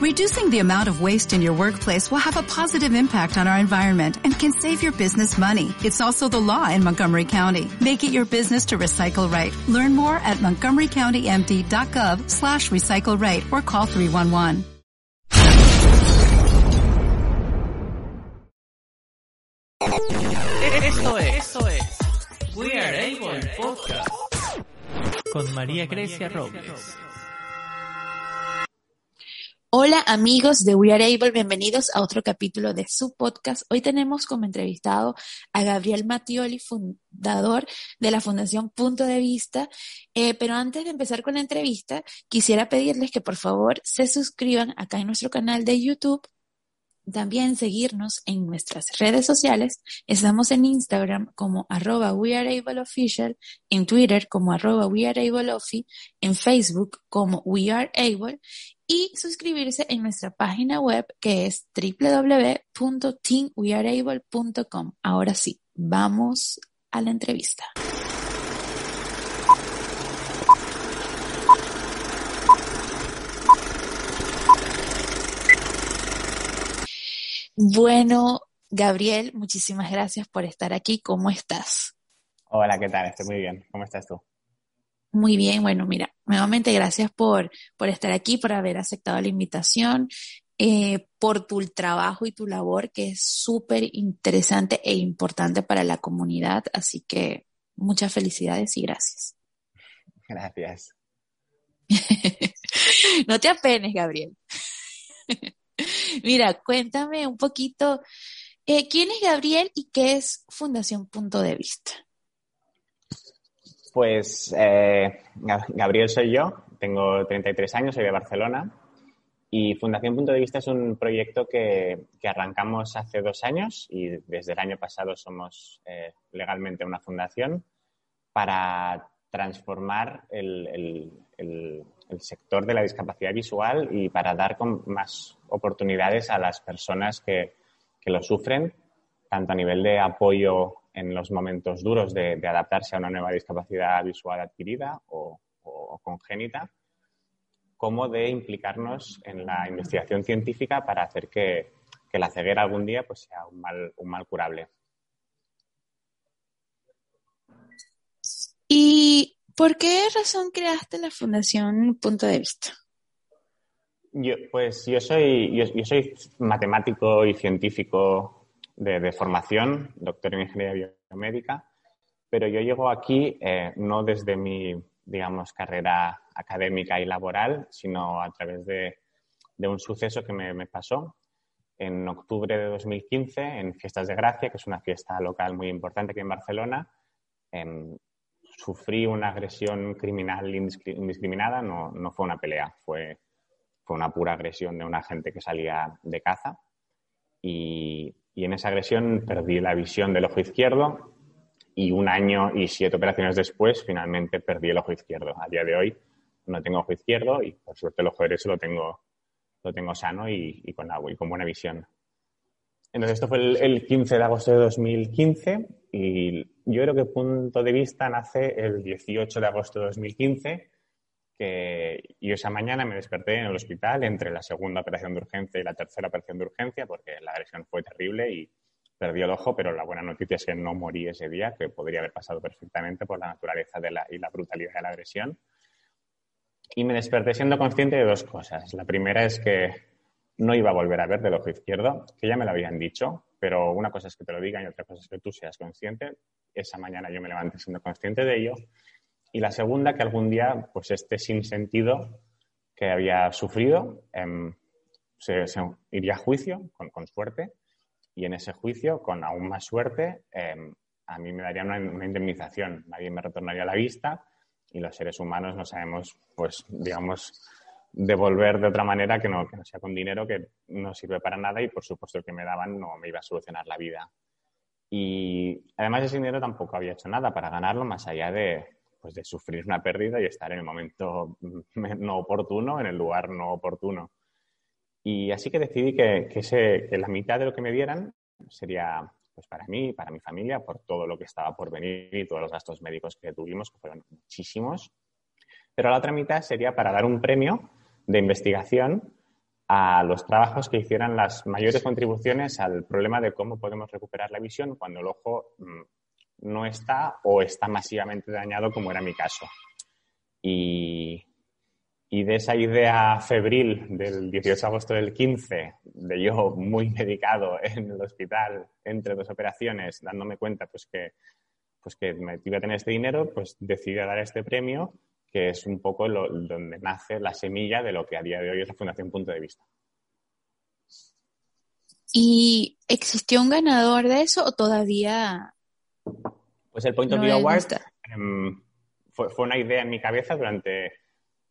Reducing the amount of waste in your workplace will have a positive impact on our environment and can save your business money. It's also the law in Montgomery County. Make it your business to recycle right. Learn more at montgomerycountymd.gov slash recycle right or call 311. Esto es, esto es We Are Able Podcast con María Grecia Robles. Hola amigos de We Are Able, bienvenidos a otro capítulo de su podcast. Hoy tenemos como entrevistado a Gabriel Mattioli, fundador de la Fundación Punto de Vista. Eh, pero antes de empezar con la entrevista, quisiera pedirles que por favor se suscriban acá en nuestro canal de YouTube también seguirnos en nuestras redes sociales. Estamos en Instagram como arroba weareableofficial, en Twitter como arroba weareableofi, en Facebook como weareable y suscribirse en nuestra página web que es www.teamweareable.com. Ahora sí, vamos a la entrevista. Bueno, Gabriel, muchísimas gracias por estar aquí. ¿Cómo estás? Hola, ¿qué tal? Estoy muy bien. ¿Cómo estás tú? Muy bien, bueno, mira, nuevamente gracias por, por estar aquí, por haber aceptado la invitación, eh, por tu trabajo y tu labor, que es súper interesante e importante para la comunidad. Así que muchas felicidades y gracias. Gracias. no te apenes, Gabriel. Mira, cuéntame un poquito, eh, ¿quién es Gabriel y qué es Fundación Punto de Vista? Pues eh, Gabriel soy yo, tengo 33 años, soy de Barcelona. Y Fundación Punto de Vista es un proyecto que, arrancamos hace dos años y desde el año pasado somos eh, legalmente una fundación para transformar el, el sector de la discapacidad visual y para dar más oportunidades a las personas que, lo sufren, tanto a nivel de apoyo en los momentos duros de, adaptarse a una nueva discapacidad visual adquirida o, congénita, como de implicarnos en la investigación científica para hacer que, la ceguera algún día pues, sea un mal, un mal curable. Y ¿Por qué razón creaste la Fundación Punto de Vista? Yo, pues yo soy, yo, soy matemático y científico de, formación, doctor en ingeniería biomédica, pero yo llego aquí eh, no desde mi, digamos, carrera académica y laboral, sino a través de, un suceso que me, pasó en octubre de 2015 en Fiestas de Gracia, que es una fiesta local muy importante aquí en Barcelona sufrí una agresión criminal indiscriminada, no, no fue una pelea, fue, fue una pura agresión de una gente que salía de caza. Y, y, en esa agresión perdí la visión del ojo izquierdo y un año y siete operaciones después finalmente perdí el ojo izquierdo. A día de hoy no tengo ojo izquierdo y por suerte el ojo derecho lo tengo, lo tengo sano y, y con, agua y con buena visión. Entonces, esto fue el, el, 15 de agosto de 2015 y yo creo que punto de vista nace el 18 de agosto de 2015, que yo esa mañana me desperté en el hospital entre la segunda operación de urgencia y la tercera operación de urgencia, porque la agresión fue terrible y perdí el ojo, pero la buena noticia es que no morí ese día, que podría haber pasado perfectamente por la naturaleza de la, y la brutalidad de la agresión. Y me desperté siendo consciente de dos cosas. La primera es que no iba a volver a ver del ojo izquierdo, que ya me lo habían dicho, pero una cosa es que te lo digan y otra cosa es que tú seas consciente. Esa mañana yo me levanté siendo consciente de ello. Y la segunda, que algún día, pues este sinsentido que había sufrido em, se, iría a juicio, con, suerte, y en ese juicio, con aún más suerte, em, a mí me darían una, indemnización. Nadie me retornaría la vista y los seres humanos no sabemos, pues, digamos, devolver de otra manera que no, que no sea con dinero que no sirve para nada y por supuesto que me daban no me iba a solucionar la vida. Y además ese dinero tampoco había hecho nada para ganarlo más allá de, pues, de sufrir una pérdida y estar en el momento no oportuno, en el lugar no oportuno. Y así que decidí que, que, ese, que la mitad de lo que me dieran sería pues para mí, para mi familia, por todo lo que estaba por venir y todos los gastos médicos que tuvimos, que fueron muchísimos. Pero la otra mitad sería para dar un premio de investigación a los trabajos que hicieran las mayores contribuciones al problema de cómo podemos recuperar la visión cuando el ojo mm, no está o está masivamente dañado, como era mi caso. Y, de esa idea febril del 18 de agosto del 15, de yo muy medicado en el hospital entre dos operaciones, dándome cuenta pues que, pues que me iba a tener este dinero, pues decidí dar este premio que es un poco donde nace la semilla de lo que a día de hoy es la Fundación Punto de Vista. ¿Y existió un ganador de eso o todavía? Pues el Point of View Award em, fue, una idea en mi cabeza durante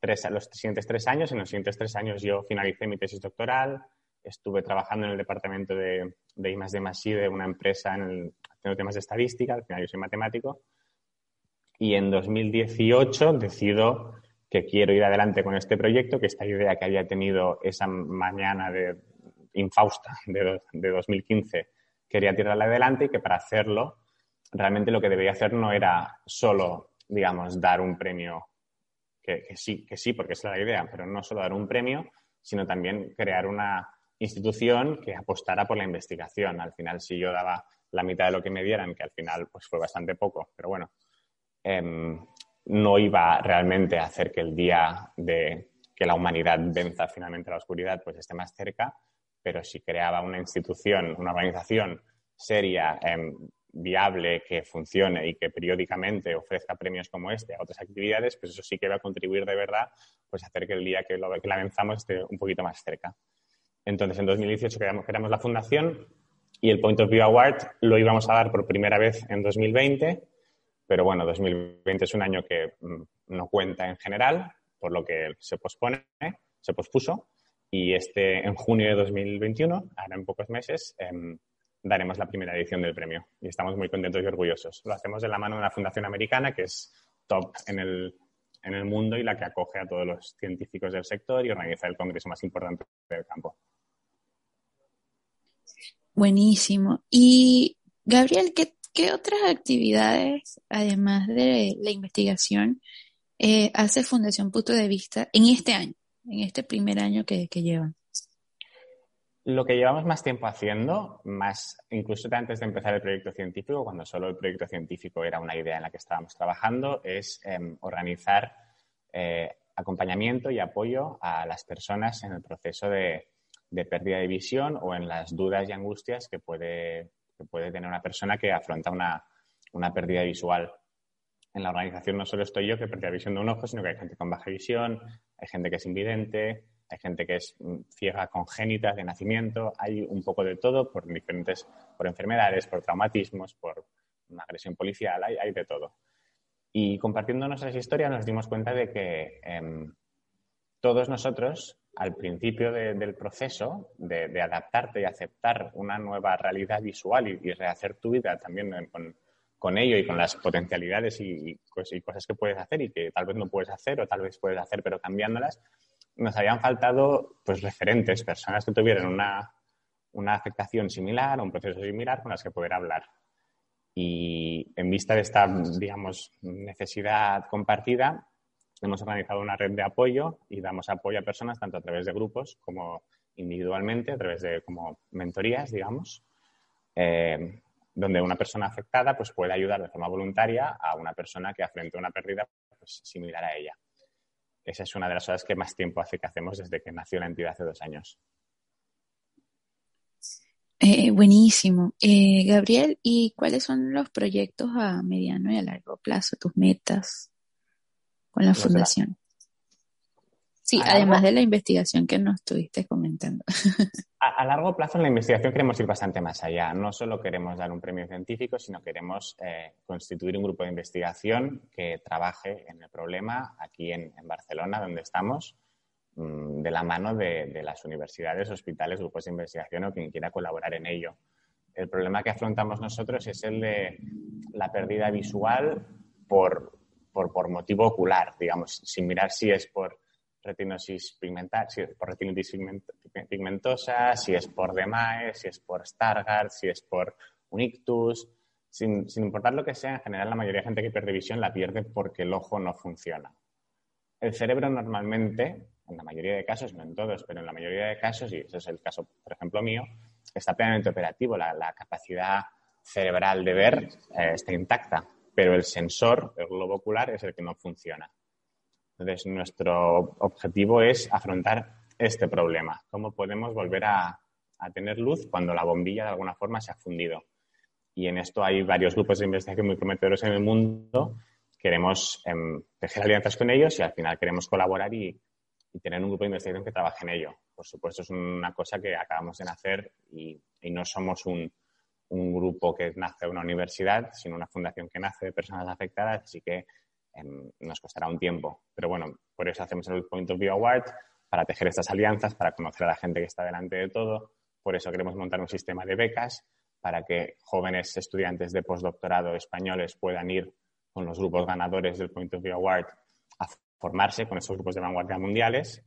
los siguientes tres años. En los siguientes tres años yo finalicé mi tesis doctoral, estuve trabajando en el departamento de, de I+D+I de una empresa en el, haciendo temas de estadística, al final yo soy matemático, y en 2018 decido que quiero ir adelante con este proyecto, que esta idea que había tenido esa mañana de infausta de, 2015 quería tirarla adelante y que para hacerlo realmente lo que debía hacer no era solo, digamos, dar un premio, que, sí, que sí, porque es la idea, pero no solo dar un premio, sino también crear una institución que apostara por la investigación. Al final, si yo daba la mitad de lo que me dieran, que al final pues fue bastante poco, pero bueno, Em, no iba realmente a hacer que el día de que la humanidad venza finalmente la oscuridad pues esté más cerca, pero si creaba una institución, una organización seria, em, viable, que funcione y que periódicamente ofrezca premios como este a otras actividades, pues eso sí que va a contribuir de verdad pues a hacer que el día que, lo, que la venzamos esté un poquito más cerca. Entonces, en 2018 creamos, creamos la fundación y el Point of View Award lo íbamos a dar por primera vez en 2020 pero bueno, 2020 es un año que mm, no cuenta en general, por lo que se pospone, se pospuso. Y este, en junio de 2021, ahora en pocos meses, em, daremos la primera edición del premio. Y estamos muy contentos y orgullosos. Lo hacemos de la mano de una fundación americana que es top en el, en el mundo y la que acoge a todos los científicos del sector y organiza el congreso más importante del campo. Buenísimo. Y Gabriel, ¿qué ¿Qué otras actividades, además de la investigación, eh, hace Fundación Punto de Vista en este año, en este primer año que, llevan? Lo que llevamos más tiempo haciendo, más incluso antes de empezar el proyecto científico, cuando solo el proyecto científico era una idea en la que estábamos trabajando, es em, organizar eh, acompañamiento y apoyo a las personas en el proceso de, de pérdida de visión o en las dudas y angustias que puede que puede tener una persona que afronta una, una pérdida visual. En la organización no solo estoy yo que pierde la visión de un ojo, sino que hay gente con baja visión, hay gente que es invidente, hay gente que es mm, ciega congénita de nacimiento, hay un poco de todo por diferentes, por enfermedades, por traumatismos, por una agresión policial, hay, hay de todo. Y compartiendo nuestras historias nos dimos cuenta de que em, todos nosotros al principio del proceso de, adaptarte y aceptar una nueva realidad visual y, rehacer tu vida también con, ello y con las potencialidades y, cosas que puedes hacer y que tal vez no puedes hacer o tal vez puedes hacer pero cambiándolas, nos habían faltado pues referentes, personas que tuvieran una, una afectación similar o un proceso similar con las que poder hablar. Y en vista de esta, digamos, necesidad compartida, Hemos organizado una red de apoyo y damos apoyo a personas tanto a través de grupos como individualmente, a través de como mentorías, digamos, eh, donde una persona afectada pues, puede ayudar de forma voluntaria a una persona que afronta una pérdida pues, similar a ella. Esa es una de las cosas que más tiempo hace que hacemos desde que nació la entidad hace dos años. Eh, buenísimo. Eh, Gabriel, ¿y cuáles son los proyectos a mediano y a largo plazo, tus metas? con la fundación. Sí, además de la investigación que nos estuviste comentando. A, largo plazo en la investigación queremos ir bastante más allá. No solo queremos dar un premio científico, sino queremos eh, constituir un grupo de investigación que trabaje en el problema aquí en, Barcelona, donde estamos, mm, de la mano de, de, las universidades, hospitales, grupos de investigación o quien quiera colaborar en ello. El problema que afrontamos nosotros es el de la pérdida visual por por, motivo ocular, digamos, sin mirar si es por retinosis si es por retinitis pigmentosa, si es por DMAE, si es por Stargardt, si es por un ictus, sin, importar lo que sea, en general la mayoría de gente que pierde visión la pierde porque el ojo no funciona. El cerebro normalmente, en la mayoría de casos, no en todos, pero en la mayoría de casos, y ese es el caso, por ejemplo, mío, está plenamente operativo. La, capacidad cerebral de ver eh, está intacta, pero el sensor, el globo ocular, es el que no funciona. Entonces, nuestro objetivo es afrontar este problema. ¿Cómo podemos volver a, tener luz cuando la bombilla de alguna forma se ha fundido? Y en esto hay varios grupos de investigación muy prometedores en el mundo. Queremos em, tejer alianzas con ellos y al final queremos colaborar y, tener un grupo de investigación que trabaje en ello. Por supuesto, es una cosa que acabamos de nacer y, no somos un, un, grupo que nace de una universidad, sino una fundación que nace de personas afectadas, así que nos costará un tiempo. Pero bueno, por eso hacemos el Point of View Award, para tejer estas alianzas, para conocer a la gente que está delante de todo. Por eso queremos montar un sistema de becas para que jóvenes estudiantes de postdoctorado españoles puedan ir con los grupos ganadores del Point of View Award a formarse con esos grupos de vanguardia mundiales.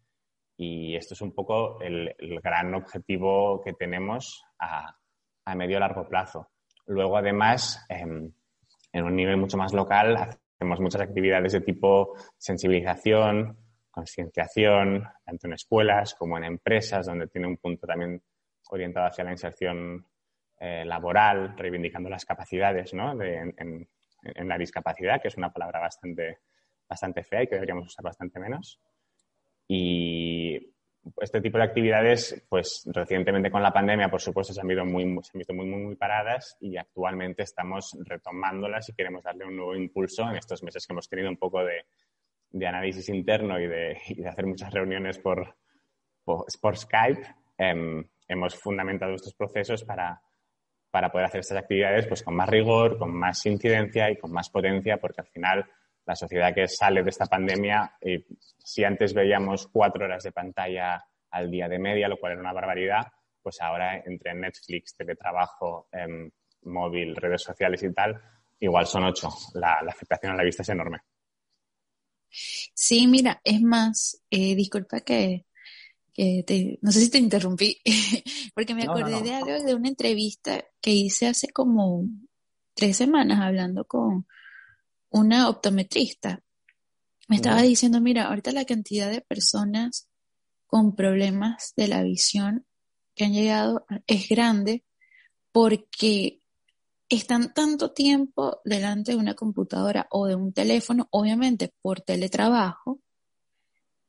Y esto es un poco el, gran objetivo que tenemos a, a medio largo plazo. Luego, además, em, en un nivel mucho más local, Hacemos muchas actividades de tipo sensibilización, concienciación, tanto en escuelas como en empresas, donde tiene un punto también orientado hacia la inserción eh, laboral, reivindicando las capacidades ¿no? de, en, la discapacidad, que es una palabra bastante, bastante fea y que deberíamos usar bastante menos. Y este tipo de actividades, pues recientemente con la pandemia, por supuesto, se han, visto muy, se han visto muy, muy, muy paradas y actualmente estamos retomándolas y queremos darle un nuevo impulso en estos meses que hemos tenido un poco de, de análisis interno y de, y de, hacer muchas reuniones por, por, Skype. Em, hemos fundamentado estos procesos para, para poder hacer estas actividades pues, con más rigor, con más incidencia y con más potencia, porque al final la sociedad que sale de esta pandemia, eh, si antes veíamos cuatro horas de pantalla al día de media, lo cual era una barbaridad, pues ahora entre Netflix, teletrabajo, em, móvil, redes sociales y tal, igual son ocho. La, afectación a la vista es enorme. Sí, mira, es más, eh, disculpa que, no sé si te interrumpí, porque me acordé de algo, de una entrevista que hice hace como tres semanas hablando con, una optometrista. Me estaba diciendo, mira, ahorita la cantidad de personas con problemas de la visión que han llegado es grande porque están tanto tiempo delante de una computadora o de un teléfono, obviamente por teletrabajo,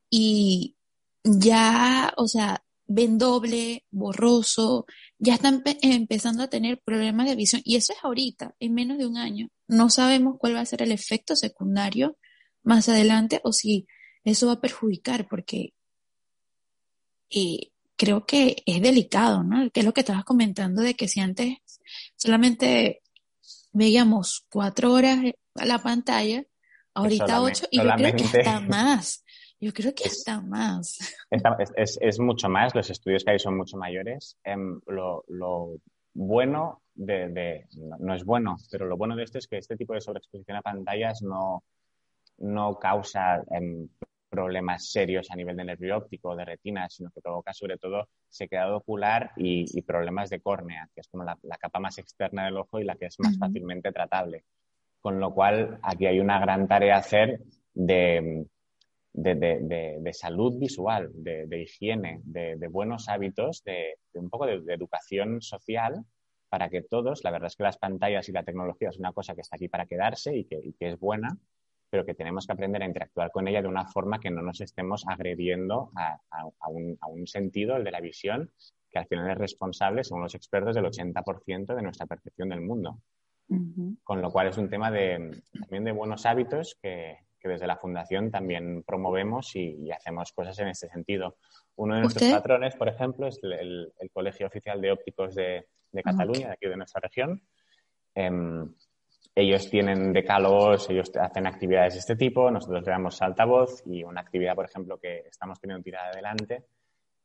y ya, o sea, ven doble, borroso, ya están empezando a tener problemas de visión. Y eso es ahorita, en menos de un año. No sabemos cuál va a ser el efecto secundario más adelante o si eso va a perjudicar, porque eh, creo que es delicado, ¿no? Que es lo que estabas comentando de que si antes solamente veíamos cuatro horas a la pantalla, ahorita ocho, y yo creo que hasta más. Yo creo que hasta más. Es, es, mucho más, los estudios que hay son mucho mayores. Em, lo, lo, bueno de, de no, es bueno, pero lo bueno de esto es que este tipo de sobreexposición a pantallas no, no causa em, problemas serios a nivel de nervio óptico o de retina, sino que provoca sobre todo sequedad ocular y, problemas de córnea, que es como la, capa más externa del ojo y la que es más fácilmente tratable. Con lo cual, aquí hay una gran tarea a hacer de, de, salud visual, de, higiene, de, buenos hábitos, de, un poco de, educación social para que todos, la verdad es que las pantallas y la tecnología es una cosa que está aquí para quedarse y que, es buena, pero que tenemos que aprender a interactuar con ella de una forma que no nos estemos agrediendo a, un, sentido, el de la visión, que al final es responsable, según los expertos, del 80% de nuestra percepción del mundo. Con lo cual es un tema de, también de buenos hábitos que, que desde la Fundación también promovemos y, hacemos cosas en este sentido. Uno de nuestros patrones, por ejemplo, es el, Colegio Oficial de Ópticos de, Cataluña, de aquí de nuestra región. Em, ellos tienen decálogos, ellos hacen actividades de este tipo, nosotros le damos altavoz y una actividad, por ejemplo, que estamos teniendo tirada adelante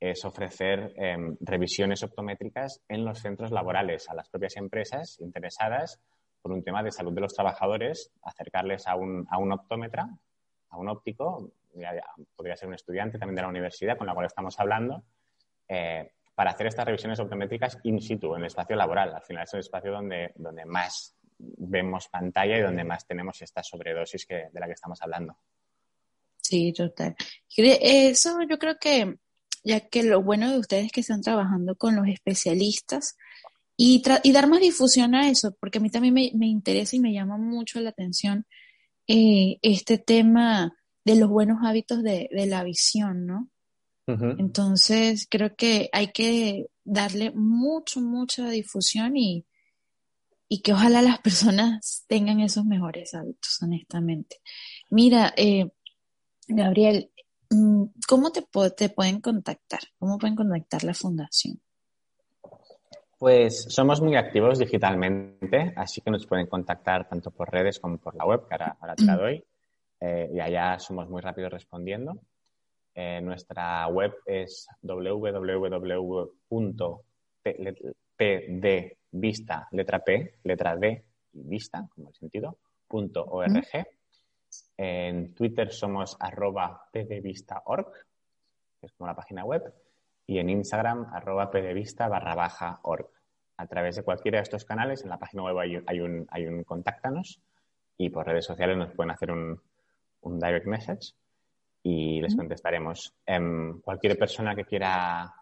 es ofrecer em, revisiones optométricas en los centros laborales a las propias empresas interesadas por un tema de salud de los trabajadores, acercarles a un, a un optómetra, a un óptico, podría ser un estudiante también de la universidad con la cual estamos hablando, eh, para hacer estas revisiones optométricas in situ, en el espacio laboral. Al final es el espacio donde, donde más vemos pantalla y donde más tenemos esta sobredosis que, de la que estamos hablando. Sí, total. Eso yo creo que, ya que lo bueno de ustedes es que están trabajando con los especialistas y, y dar más difusión a eso, porque a mí también me, me interesa y me llama mucho la atención eh, este tema de los buenos hábitos de, de la visión, ¿no? Entonces, creo que hay que darle mucho, mucha difusión y, y que ojalá las personas tengan esos mejores hábitos, honestamente. Mira, eh, Gabriel, mm, ¿cómo te, te pueden contactar? ¿Cómo pueden contactar la fundación? Pues somos muy activos digitalmente, así que nos pueden contactar tanto por redes como por la web, que ahora, te la doy. Eh, y allá somos muy rápidos respondiendo. Eh, nuestra web es www.pdvista, letra P, letra D vista, como el sentido, punto org. En Twitter somos arroba pdvista.org, que es como la página web, y en Instagram arroba pdvista barra baja org. A través de cualquiera de estos canales, en la página web hay, un, hay un contáctanos y por redes sociales nos pueden hacer un, un direct message y les contestaremos. Em, cualquier persona que quiera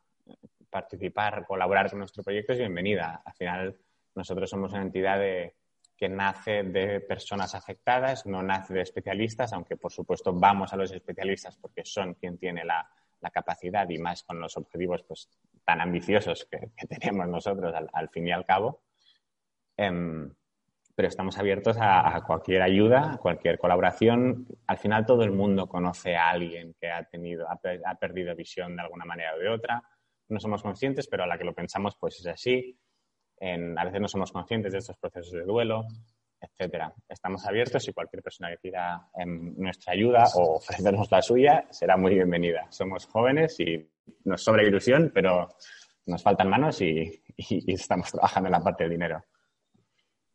participar, colaborar con nuestro proyecto es bienvenida. Al final, nosotros somos una entidad que nace de personas afectadas, no nace de especialistas, aunque por supuesto vamos a los especialistas porque son quien tiene la, capacidad y más con los objetivos pues, tan ambiciosos que, tenemos nosotros al, fin y al cabo. Em, pero estamos abiertos a, cualquier ayuda, a cualquier colaboración. Al final todo el mundo conoce a alguien que ha tenido, ha, perdido visión de alguna manera o de otra. No somos conscientes, pero a la que lo pensamos, pues es así. a veces no somos conscientes de estos procesos de duelo, etcétera. Estamos abiertos y cualquier persona que quiera em, nuestra ayuda o ofrecernos la suya será muy bienvenida. Somos jóvenes y nos sobra ilusión, pero nos faltan manos y estamos trabajando en la parte del dinero.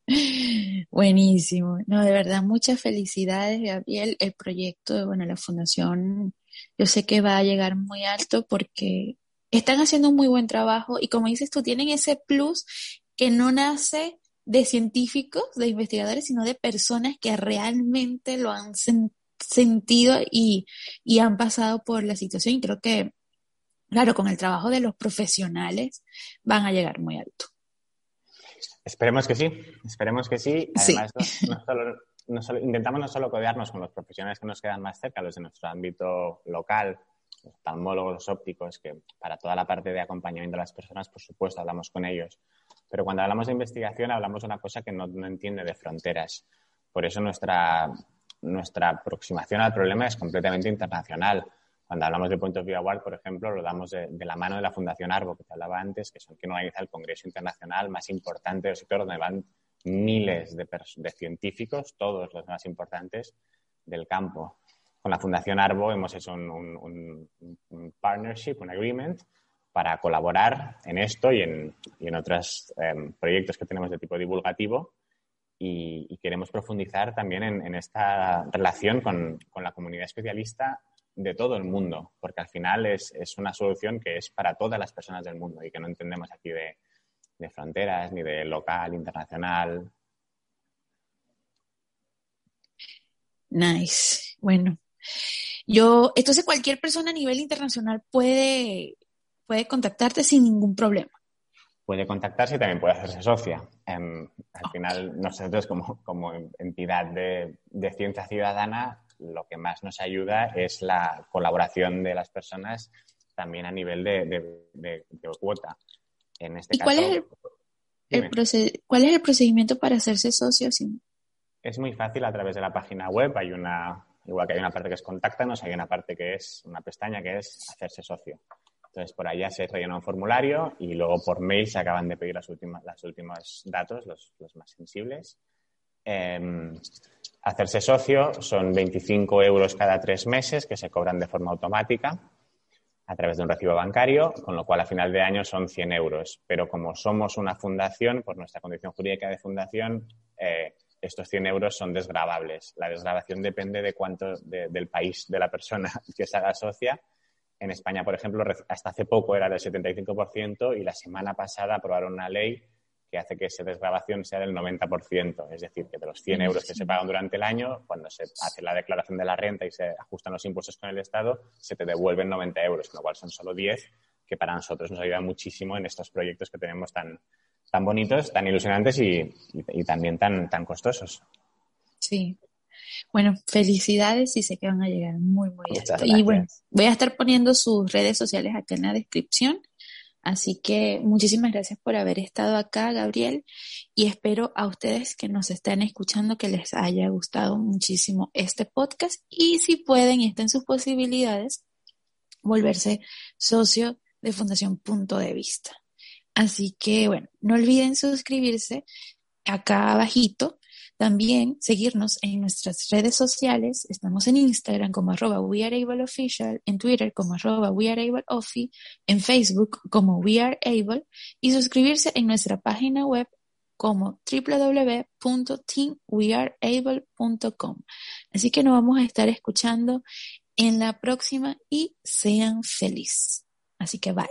Buenísimo. No, de verdad, muchas felicidades, Gabriel. El proyecto, bueno, la fundación, yo sé que va a llegar muy alto porque están haciendo un muy buen trabajo y como dices tú, tienen ese plus que no nace de científicos, de investigadores, sino de personas que realmente lo han sentido y, y han pasado por la situación. Y creo que, claro, con el trabajo de los profesionales van a llegar muy alto. Esperemos que sí, esperemos que sí. Además, No, solo, intentamos no solo codearnos con los profesionales que nos quedan más cerca, los de nuestro ámbito local, los oftalmólogos, ópticos, que para toda la parte de acompañamiento de las personas, por supuesto, hablamos con ellos. Pero cuando hablamos de investigación, hablamos de una cosa que no, no entiende de fronteras. Por eso nuestra, nuestra aproximación al problema es completamente internacional. Cuando hablamos de Point of View Award, por ejemplo, lo damos de, la mano de la Fundación Arbo, que te hablaba antes, que son quien organiza el Congreso Internacional más importante del sector, donde van miles de, científicos, todos los más importantes del campo. Con la Fundación Arbo hemos hecho un, partnership, un agreement, para colaborar en esto y en, otros em, proyectos que tenemos de tipo divulgativo y, queremos profundizar también en, esta relación con, con, la comunidad especialista de todo el mundo, porque al final es, una solución que es para todas las personas del mundo y que no entendemos aquí de, fronteras ni de local, internacional. Nice. Bueno, yo, entonces cualquier persona a nivel internacional puede, puede contactarte sin ningún problema. Puede contactarse y también puede hacerse socia. Em, al final, nosotros como, como entidad de, de, ciencia ciudadana lo que más nos ayuda es la colaboración de las personas también a nivel de, cuota. En este ¿Y cuál, es el, cuál es el procedimiento para hacerse socio? Es muy fácil a través de la página web. Hay una, igual que hay una parte que es contáctanos, hay una parte que es una pestaña que es hacerse socio. Entonces, por allá se rellena un formulario y luego por mail se acaban de pedir las últimas, los últimos datos, los, más sensibles. Em, Hacerse socio son 25 euros cada tres meses que se cobran de forma automática a través de un recibo bancario, con lo cual a final de año son 100 euros. Pero como somos una fundación, por nuestra condición jurídica de fundación, eh, estos 100 euros son desgravables. La desgravación depende de cuánto del país de la persona que se haga socia. En España, por ejemplo, hasta hace poco era del 75% y la semana pasada aprobaron una ley que hace que esa desgrabación sea del 90%. Es decir, que de los 100 euros que se pagan durante el año, cuando se hace la declaración de la renta y se ajustan los impuestos con el Estado, se te devuelven 90 euros, con lo cual son solo 10, que para nosotros nos ayuda muchísimo en estos proyectos que tenemos tan, tan bonitos, tan ilusionantes y, también tan, tan costosos. Sí. Bueno, felicidades y sé que van a llegar muy, muy alto. Y bueno, voy a estar poniendo sus redes sociales acá en la descripción Así que muchísimas gracias por haber estado acá, Gabriel, y espero a ustedes que nos estén escuchando que les haya gustado muchísimo este podcast y si pueden y estén sus posibilidades, volverse socio de Fundación Punto de Vista. Así que bueno, no olviden suscribirse acá abajito también seguirnos en nuestras redes sociales. Estamos en Instagram como arroba weareableofficial, en Twitter como arroba weareableofi, en Facebook como weareable y suscribirse en nuestra página web como www.teamweareable.com. Así que nos vamos a estar escuchando en la próxima y sean felices. Así que bye.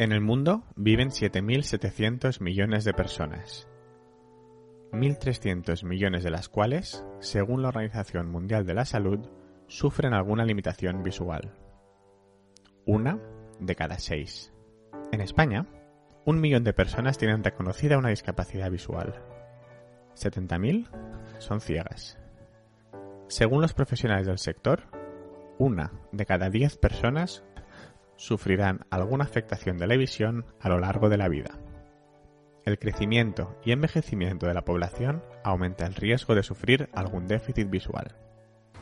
En el mundo viven 7.700 millones de personas, 1.300 millones de las cuales, según la Organización Mundial de la Salud, sufren alguna limitación visual. Una de cada seis. En España, un millón de personas tienen reconocida una discapacidad visual. 70.000 son ciegas. Según los profesionales del sector, una de cada diez personas sufrirán alguna afectación de la visión a lo largo de la vida. El crecimiento y envejecimiento de la población aumenta el riesgo de sufrir algún déficit visual.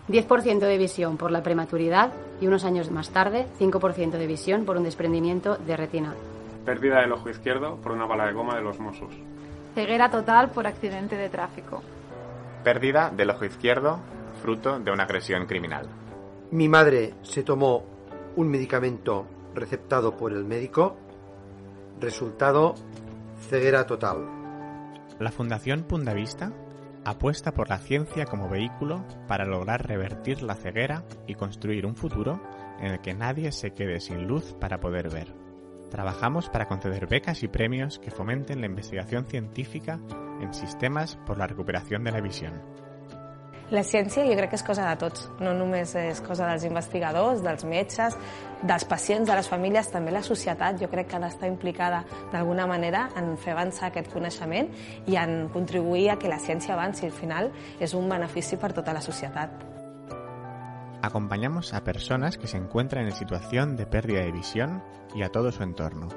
10% de visión por la prematuridad y unos años más tarde 5% de visión por un desprendimiento de retina. Pérdida del ojo izquierdo por una bala de goma de los Mossos. Ceguera total por accidente de tráfico. Pérdida del ojo izquierdo fruto de una agresión criminal. Mi madre se tomó un medicamento receptado por el médico. Resultado, ceguera total. La Fundación Pundavista apuesta por la ciencia como vehículo para lograr revertir la ceguera y construir un futuro en el que nadie se quede sin luz para poder ver. Trabajamos para conceder becas y premios que fomenten la investigación científica en sistemas por la recuperación de la visión. La ciència jo crec que és cosa de tots, no només és cosa dels investigadors, dels metges, dels pacients, de les famílies, també la societat jo crec que ha d'estar implicada d'alguna manera en fer avançar aquest coneixement i en contribuir a que la ciència avanci. Al final és un benefici per tota la societat. Acompañamos a personas que se encuentran en situación de pérdida de visión y a todo su entorno,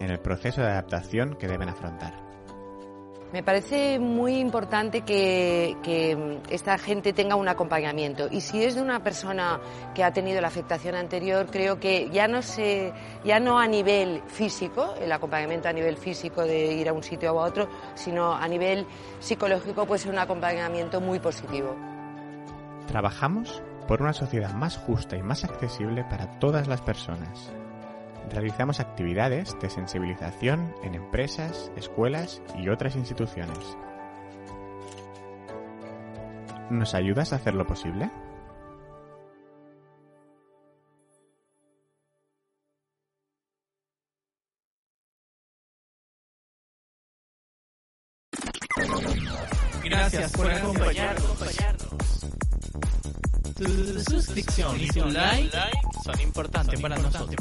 en el proceso de adaptación que deben afrontar. Me parece muy importante que, esta gente tenga un acompañamiento y si es de una persona que ha tenido la afectación anterior, creo que ya no se, ya no a nivel físico, el acompañamiento a nivel físico de ir a un sitio o a otro, sino a nivel psicológico puede ser un acompañamiento muy positivo. Trabajamos por una sociedad más justa y más accesible para todas las personas realizamos actividades de sensibilización en empresas, escuelas y otras instituciones. ¿Nos ayudas a hacer lo posible? Gracias por Suscripción y tu like son importantes para nosotros.